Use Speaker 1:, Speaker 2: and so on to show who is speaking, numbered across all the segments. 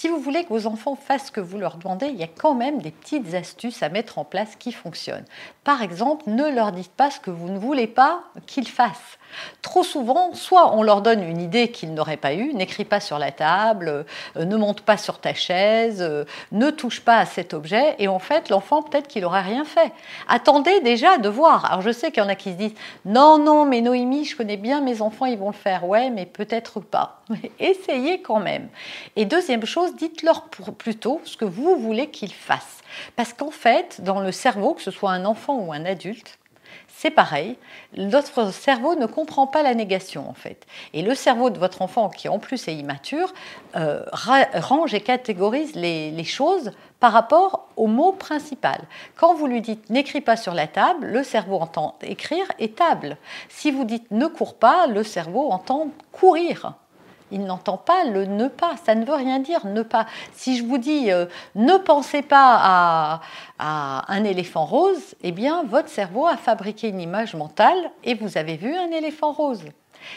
Speaker 1: Si vous voulez que vos enfants fassent ce que vous leur demandez, il y a quand même des petites astuces à mettre en place qui fonctionnent. Par exemple, ne leur dites pas ce que vous ne voulez pas qu'ils fassent. Trop souvent, soit on leur donne une idée qu'ils n'auraient pas eue, n'écris pas sur la table, euh, ne monte pas sur ta chaise, euh, ne touche pas à cet objet, et en fait, l'enfant, peut-être qu'il n'aurait rien fait. Attendez déjà de voir. Alors, je sais qu'il y en a qui se disent Non, non, mais Noémie, je connais bien mes enfants, ils vont le faire. Ouais, mais peut-être pas. Essayez quand même. Et deuxième chose, dites-leur plutôt ce que vous voulez qu'ils fassent. Parce qu'en fait, dans le cerveau, que ce soit un enfant ou un adulte, c'est pareil. Notre cerveau ne comprend pas la négation en fait. Et le cerveau de votre enfant, qui en plus est immature, euh, range et catégorise les, choses par rapport au mot principal. Quand vous lui dites n'écris pas sur la table, le cerveau entend écrire et table. Si vous dites ne cours pas, le cerveau entend courir. Il n'entend pas le ne pas. Ça ne veut rien dire ne pas. Si je vous dis euh, ne pensez pas à, un éléphant rose, eh bien votre cerveau a fabriqué une image mentale et vous avez vu un éléphant rose.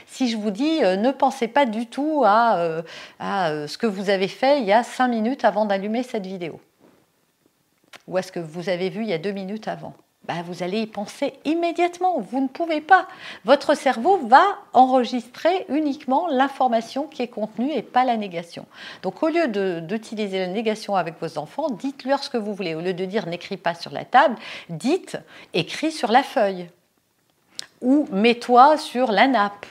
Speaker 1: Si je vous dis euh, ne pensez pas du tout à, euh, à ce que vous avez fait il y a cinq minutes avant d'allumer cette vidéo, ou à ce que vous avez vu il y a deux minutes avant. Bah, vous allez y penser immédiatement. Vous ne pouvez pas. Votre cerveau va enregistrer uniquement l'information qui est contenue et pas la négation. Donc au lieu d'utiliser la négation avec vos enfants, dites-leur ce que vous voulez. Au lieu de dire n'écris pas sur la table, dites écris sur la feuille. Ou mets-toi sur la nappe.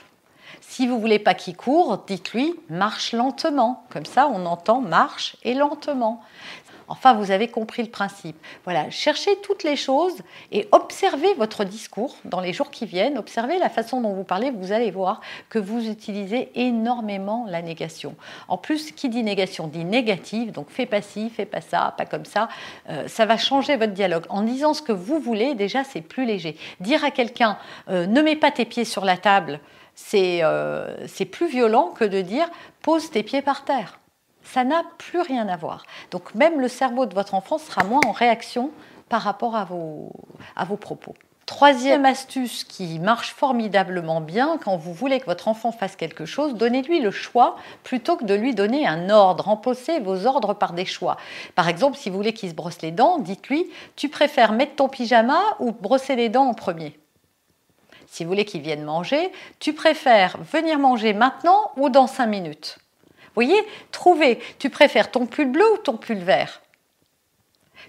Speaker 1: Si vous voulez pas qu'il court, dites-lui marche lentement. Comme ça, on entend marche et lentement. Enfin, vous avez compris le principe. Voilà, cherchez toutes les choses et observez votre discours dans les jours qui viennent. Observez la façon dont vous parlez. Vous allez voir que vous utilisez énormément la négation. En plus, qui dit négation dit négative. Donc, fais pas ci, fais pas ça, pas comme ça. Euh, ça va changer votre dialogue. En disant ce que vous voulez, déjà, c'est plus léger. Dire à quelqu'un euh, ne mets pas tes pieds sur la table, euh, c'est plus violent que de dire pose tes pieds par terre ça n'a plus rien à voir. Donc même le cerveau de votre enfant sera moins en réaction par rapport à vos, à vos propos. Troisième astuce qui marche formidablement bien, quand vous voulez que votre enfant fasse quelque chose, donnez-lui le choix plutôt que de lui donner un ordre. Remplacez vos ordres par des choix. Par exemple, si vous voulez qu'il se brosse les dents, dites-lui, tu préfères mettre ton pyjama ou brosser les dents en premier? Si vous voulez qu'il vienne manger, tu préfères venir manger maintenant ou dans cinq minutes? Voyez, trouvez, tu préfères ton pull bleu ou ton pull vert?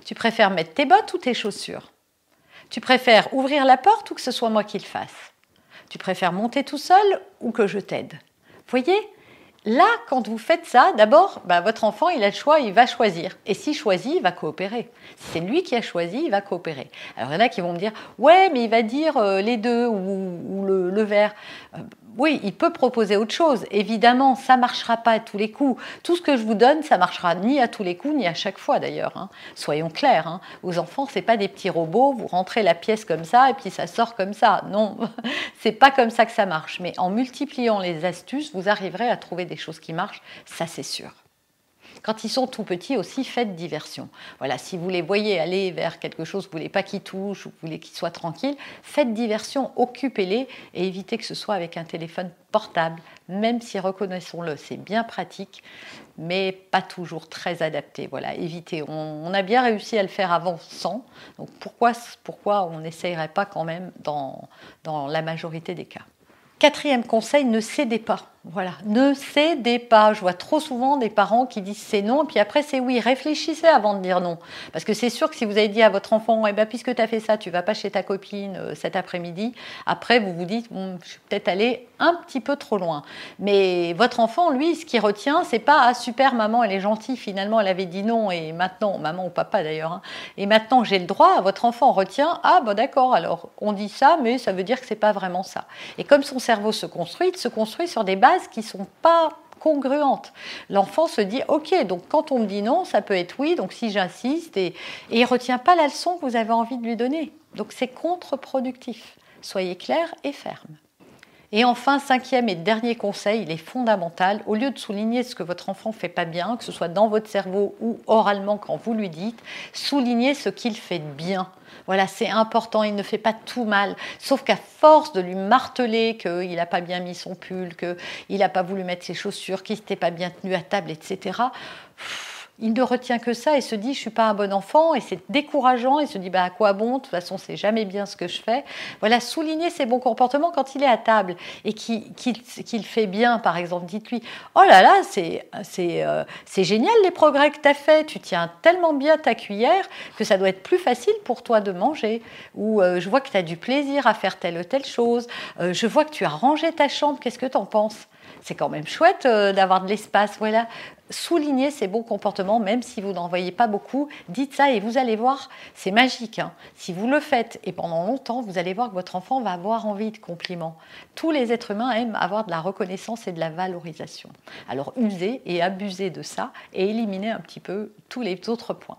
Speaker 1: Tu préfères mettre tes bottes ou tes chaussures? Tu préfères ouvrir la porte ou que ce soit moi qui le fasse? Tu préfères monter tout seul ou que je t'aide? Voyez Là, quand vous faites ça, d'abord, bah, votre enfant, il a le choix, il va choisir. Et s'il choisit, il va coopérer. Si c'est lui qui a choisi, il va coopérer. Alors, il y en a qui vont me dire, ouais, mais il va dire euh, les deux ou, le, vert. Euh, oui, il peut proposer autre chose. Évidemment, ça marchera pas à tous les coups. Tout ce que je vous donne, ça marchera ni à tous les coups, ni à chaque fois d'ailleurs. Hein. Soyons clairs. Hein. Vos enfants, c'est pas des petits robots. Vous rentrez la pièce comme ça et puis ça sort comme ça. Non, c'est pas comme ça que ça marche. Mais en multipliant les astuces, vous arriverez à trouver des choses qui marchent. Ça, c'est sûr. Quand ils sont tout petits aussi, faites diversion. Voilà, si vous les voyez aller vers quelque chose, vous voulez pas qu'ils touchent ou vous voulez qu'ils soient tranquilles, faites diversion, occupez-les et évitez que ce soit avec un téléphone portable, même si, reconnaissons-le, c'est bien pratique, mais pas toujours très adapté. Voilà, évitez. On, a bien réussi à le faire avant sans, donc pourquoi, pourquoi on n'essayerait pas quand même dans, dans la majorité des cas? Quatrième conseil, ne cédez pas Voilà, ne cédez pas. Je vois trop souvent des parents qui disent c'est non, puis après c'est oui. Réfléchissez avant de dire non. Parce que c'est sûr que si vous avez dit à votre enfant, eh ben, puisque tu as fait ça, tu vas pas chez ta copine euh, cet après-midi, après vous vous dites, je suis peut-être allé un petit peu trop loin. Mais votre enfant, lui, ce qu'il retient, c'est pas ah super, maman, elle est gentille, finalement elle avait dit non, et maintenant, maman ou papa d'ailleurs, hein, et maintenant j'ai le droit, votre enfant retient, ah bon d'accord, alors on dit ça, mais ça veut dire que c'est pas vraiment ça. Et comme son cerveau se construit, il se construit sur des bases qui ne sont pas congruentes. L'enfant se dit ok, donc quand on me dit non, ça peut être oui, donc si j'insiste, et, et il ne retient pas la leçon que vous avez envie de lui donner. Donc c'est contre-productif. Soyez clair et ferme. Et enfin, cinquième et dernier conseil, il est fondamental. Au lieu de souligner ce que votre enfant fait pas bien, que ce soit dans votre cerveau ou oralement quand vous lui dites, soulignez ce qu'il fait bien. Voilà, c'est important, il ne fait pas tout mal. Sauf qu'à force de lui marteler qu'il n'a pas bien mis son pull, qu'il n'a pas voulu mettre ses chaussures, qu'il n'était pas bien tenu à table, etc., il ne retient que ça et se dit je suis pas un bon enfant et c'est décourageant. Et se dit bah à quoi bon? De toute façon c'est jamais bien ce que je fais. Voilà souligner ses bons comportements quand il est à table et qu'il fait bien par exemple dites-lui oh là là c'est euh, c'est génial les progrès que tu as fait tu tiens tellement bien ta cuillère que ça doit être plus facile pour toi de manger. Ou euh, je vois que tu as du plaisir à faire telle ou telle chose. Euh, je vois que tu as rangé ta chambre. Qu'est-ce que tu en penses? C'est quand même chouette d'avoir de l'espace. Voilà, soulignez ces bons comportements, même si vous n'en voyez pas beaucoup. Dites ça et vous allez voir, c'est magique. Hein. Si vous le faites et pendant longtemps, vous allez voir que votre enfant va avoir envie de compliments. Tous les êtres humains aiment avoir de la reconnaissance et de la valorisation. Alors usez et abusez de ça et éliminez un petit peu tous les autres points.